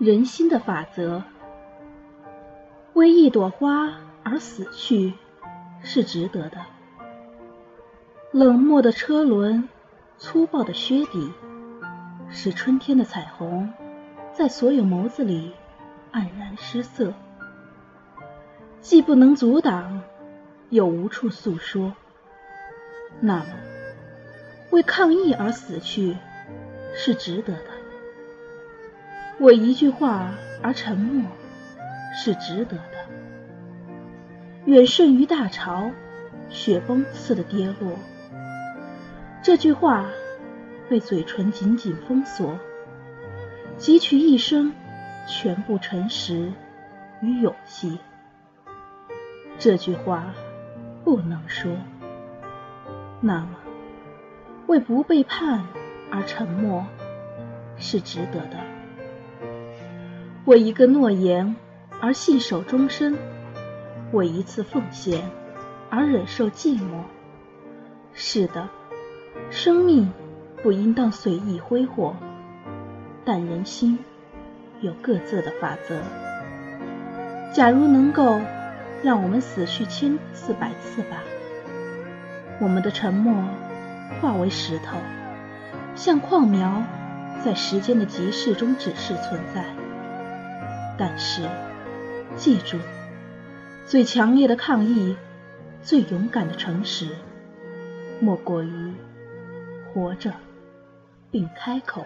人心的法则。为一朵花而死去，是值得的。冷漠的车轮，粗暴的靴底，使春天的彩虹在所有眸子里黯然失色。既不能阻挡，又无处诉说。那么，为抗议而死去，是值得的；为一句话而沉默，是值得的。远胜于大潮，雪崩似的跌落。这句话被嘴唇紧紧封锁，汲取一生全部诚实与勇气。这句话不能说。那么，为不背叛而沉默，是值得的；为一个诺言而信守终身，为一次奉献而忍受寂寞，是的。生命不应当随意挥霍，但人心有各自的法则。假如能够让我们死去千次百次吧。我们的沉默化为石头，像矿苗，在时间的集市中只是存在。但是，记住，最强烈的抗议，最勇敢的诚实，莫过于活着并开口。